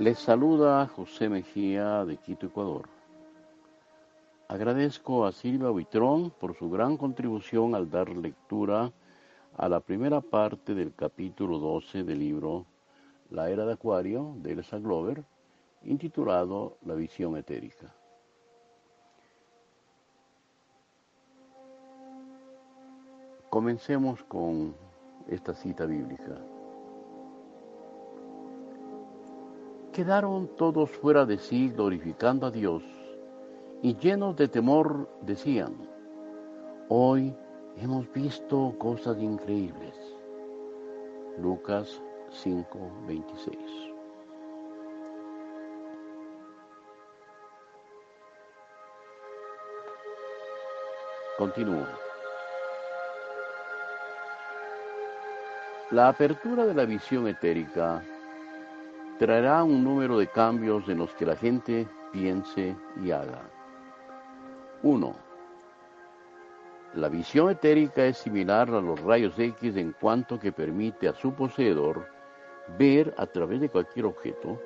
Les saluda José Mejía de Quito, Ecuador. Agradezco a Silvia Buitrón por su gran contribución al dar lectura a la primera parte del capítulo 12 del libro La Era de Acuario de Elsa Glover, intitulado La visión etérica. Comencemos con esta cita bíblica. Quedaron todos fuera de sí glorificando a Dios y llenos de temor decían, hoy hemos visto cosas increíbles. Lucas 5:26 Continúo. La apertura de la visión etérica traerá un número de cambios en los que la gente piense y haga. 1. La visión etérica es similar a los rayos X en cuanto que permite a su poseedor ver a través de cualquier objeto,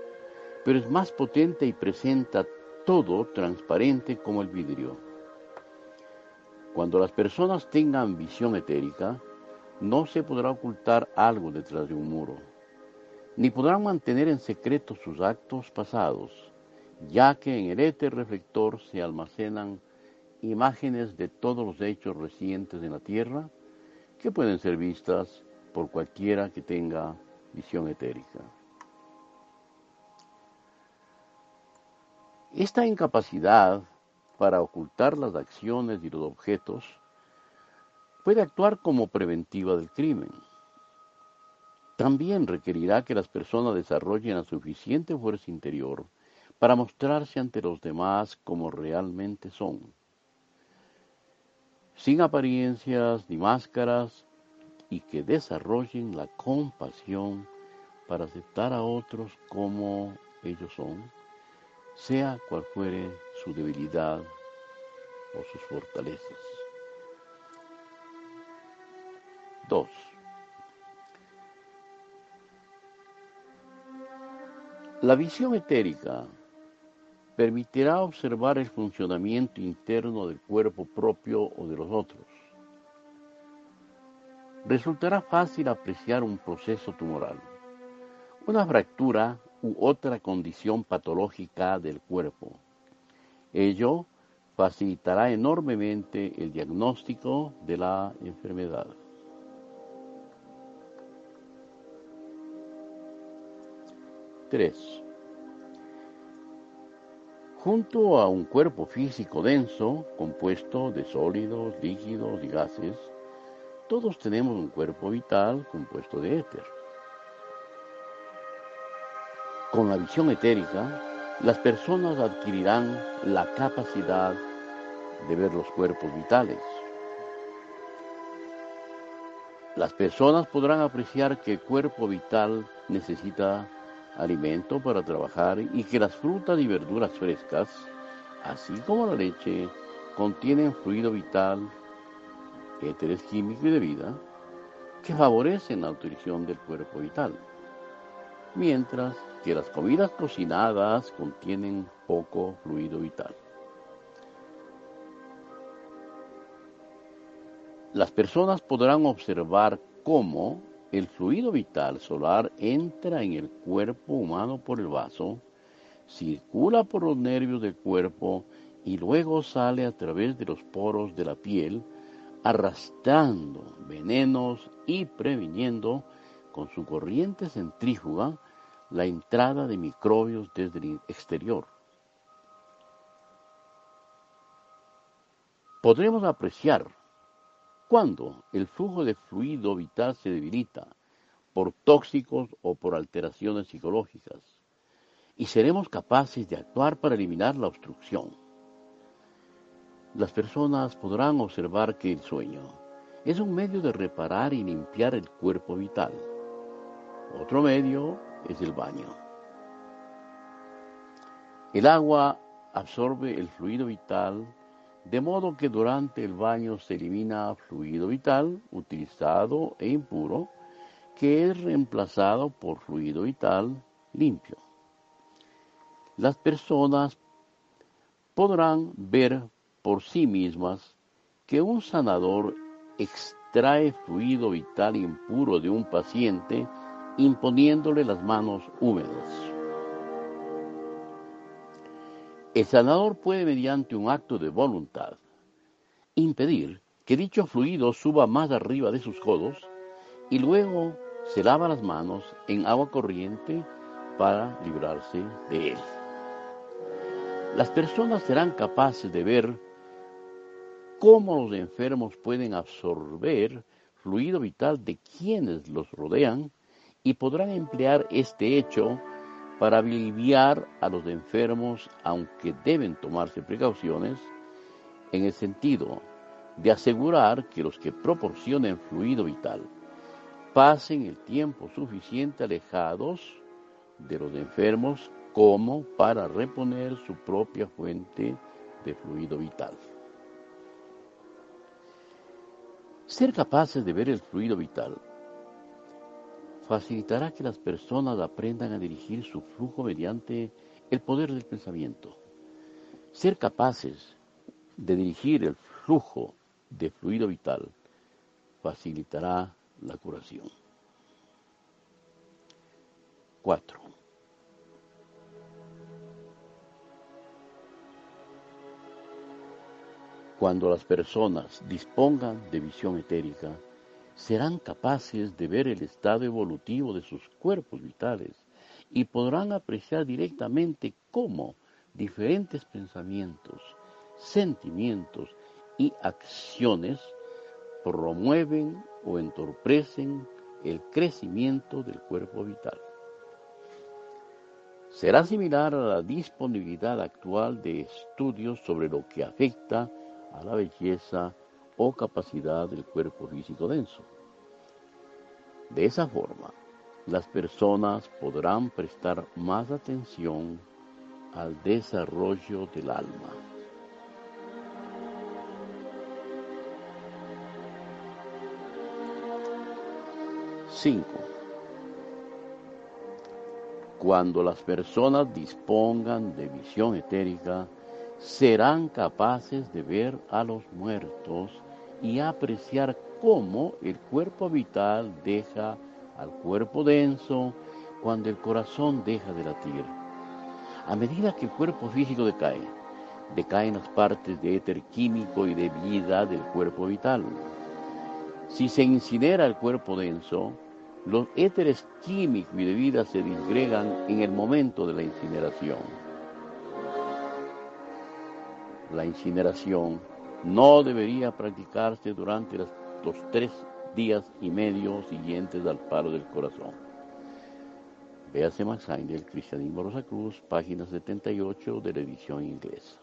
pero es más potente y presenta todo transparente como el vidrio. Cuando las personas tengan visión etérica, no se podrá ocultar algo detrás de un muro ni podrán mantener en secreto sus actos pasados, ya que en el éter reflector se almacenan imágenes de todos los hechos recientes en la tierra que pueden ser vistas por cualquiera que tenga visión etérica. Esta incapacidad para ocultar las acciones y los objetos puede actuar como preventiva del crimen también requerirá que las personas desarrollen la suficiente fuerza interior para mostrarse ante los demás como realmente son, sin apariencias ni máscaras, y que desarrollen la compasión para aceptar a otros como ellos son, sea cual fuere su debilidad o sus fortalezas. 2. La visión etérica permitirá observar el funcionamiento interno del cuerpo propio o de los otros. Resultará fácil apreciar un proceso tumoral, una fractura u otra condición patológica del cuerpo. Ello facilitará enormemente el diagnóstico de la enfermedad. 3. Junto a un cuerpo físico denso, compuesto de sólidos, líquidos y gases, todos tenemos un cuerpo vital compuesto de éter. Con la visión etérica, las personas adquirirán la capacidad de ver los cuerpos vitales. Las personas podrán apreciar que el cuerpo vital necesita alimento para trabajar y que las frutas y verduras frescas, así como la leche, contienen fluido vital, éteres químicos y de vida, que favorecen la nutrición del cuerpo vital, mientras que las comidas cocinadas contienen poco fluido vital. Las personas podrán observar cómo el fluido vital solar entra en el cuerpo humano por el vaso, circula por los nervios del cuerpo y luego sale a través de los poros de la piel, arrastrando venenos y previniendo con su corriente centrífuga la entrada de microbios desde el exterior. Podremos apreciar cuando el flujo de fluido vital se debilita por tóxicos o por alteraciones psicológicas, y seremos capaces de actuar para eliminar la obstrucción. Las personas podrán observar que el sueño es un medio de reparar y limpiar el cuerpo vital. Otro medio es el baño. El agua absorbe el fluido vital de modo que durante el baño se elimina fluido vital utilizado e impuro, que es reemplazado por fluido vital limpio. las personas podrán ver por sí mismas que un sanador extrae fluido vital impuro de un paciente imponiéndole las manos húmedas. El sanador puede, mediante un acto de voluntad, impedir que dicho fluido suba más arriba de sus codos y luego se lava las manos en agua corriente para librarse de él. Las personas serán capaces de ver cómo los enfermos pueden absorber fluido vital de quienes los rodean y podrán emplear este hecho para aliviar a los enfermos, aunque deben tomarse precauciones, en el sentido de asegurar que los que proporcionen fluido vital pasen el tiempo suficiente alejados de los enfermos como para reponer su propia fuente de fluido vital. Ser capaces de ver el fluido vital facilitará que las personas aprendan a dirigir su flujo mediante el poder del pensamiento. Ser capaces de dirigir el flujo de fluido vital facilitará la curación. 4. Cuando las personas dispongan de visión etérica, serán capaces de ver el estado evolutivo de sus cuerpos vitales y podrán apreciar directamente cómo diferentes pensamientos, sentimientos y acciones promueven o entorpecen el crecimiento del cuerpo vital. Será similar a la disponibilidad actual de estudios sobre lo que afecta a la belleza o capacidad del cuerpo físico denso. De esa forma, las personas podrán prestar más atención al desarrollo del alma. 5. Cuando las personas dispongan de visión etérica, serán capaces de ver a los muertos y apreciar cómo el cuerpo vital deja al cuerpo denso cuando el corazón deja de latir. A medida que el cuerpo físico decae, decaen las partes de éter químico y de vida del cuerpo vital. Si se incinera el cuerpo denso, los éteres químicos y de vida se disgregan en el momento de la incineración. La incineración no debería practicarse durante los tres días y medio siguientes al paro del corazón. Véase Max del Cristianismo Rosa Cruz, página 78 de la edición inglesa.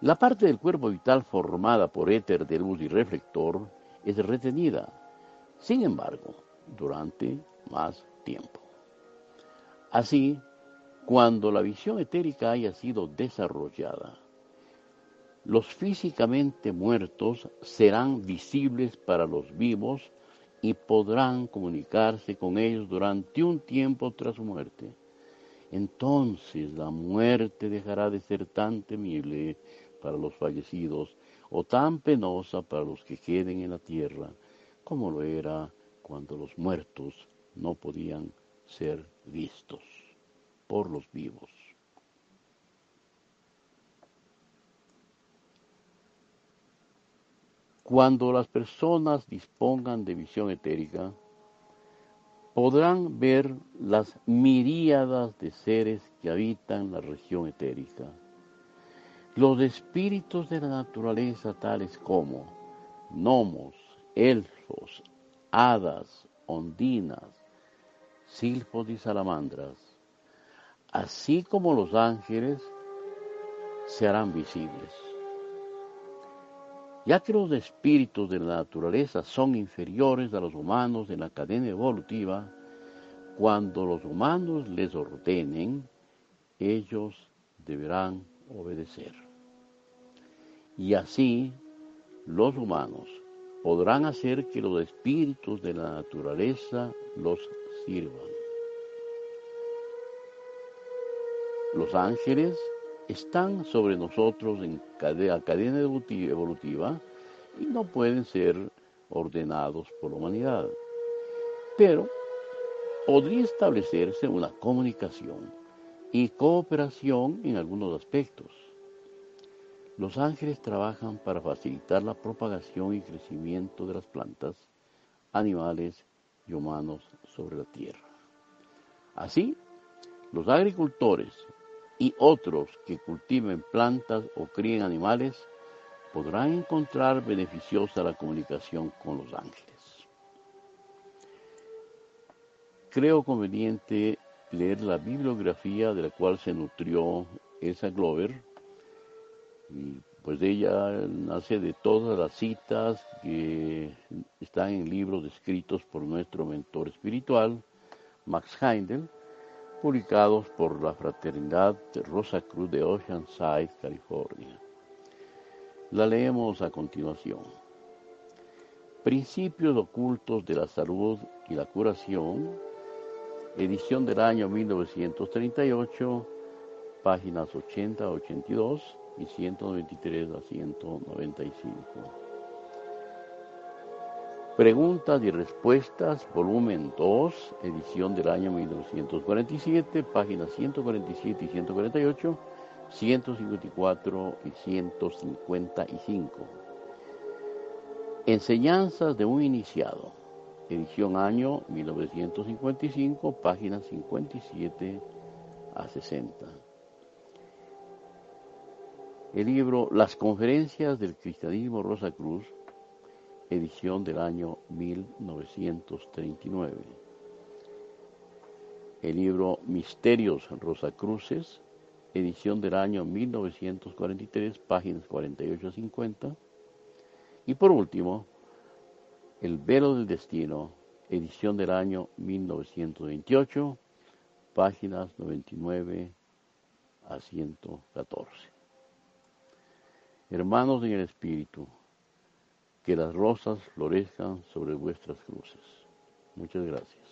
La parte del cuerpo vital formada por éter de luz y reflector es retenida, sin embargo, durante más tiempo. Así, cuando la visión etérica haya sido desarrollada, los físicamente muertos serán visibles para los vivos y podrán comunicarse con ellos durante un tiempo tras su muerte. Entonces la muerte dejará de ser tan temible para los fallecidos o tan penosa para los que queden en la tierra como lo era cuando los muertos no podían ser vistos por los vivos. Cuando las personas dispongan de visión etérica, podrán ver las miríadas de seres que habitan la región etérica. Los espíritus de la naturaleza tales como gnomos, elfos, hadas, ondinas, silfos y salamandras, así como los ángeles, se harán visibles. Ya que los espíritus de la naturaleza son inferiores a los humanos en la cadena evolutiva, cuando los humanos les ordenen, ellos deberán obedecer. Y así los humanos podrán hacer que los espíritus de la naturaleza los sirvan. Los ángeles están sobre nosotros en cadena, cadena evolutiva y no pueden ser ordenados por la humanidad. Pero podría establecerse una comunicación y cooperación en algunos aspectos. Los ángeles trabajan para facilitar la propagación y crecimiento de las plantas, animales y humanos sobre la tierra. Así, los agricultores y otros que cultiven plantas o críen animales podrán encontrar beneficiosa la comunicación con los ángeles. Creo conveniente leer la bibliografía de la cual se nutrió Elsa Glover, y pues ella nace de todas las citas que están en libros escritos por nuestro mentor espiritual, Max Heindel, publicados por la Fraternidad Rosa Cruz de Oceanside, California. La leemos a continuación. Principios ocultos de la salud y la curación, edición del año 1938, páginas 80 a 82 y 193 a 195. Preguntas y respuestas, volumen 2, edición del año 1947, páginas 147 y 148, 154 y 155. Enseñanzas de un iniciado, edición año 1955, páginas 57 a 60. El libro Las conferencias del cristianismo Rosa Cruz, edición del año 1939. El libro Misterios Rosacruces, edición del año 1943, páginas 48 a 50. Y por último, El Velo del Destino, edición del año 1928, páginas 99 a 114. Hermanos en el Espíritu, que las rosas florezcan sobre vuestras cruces. Muchas gracias.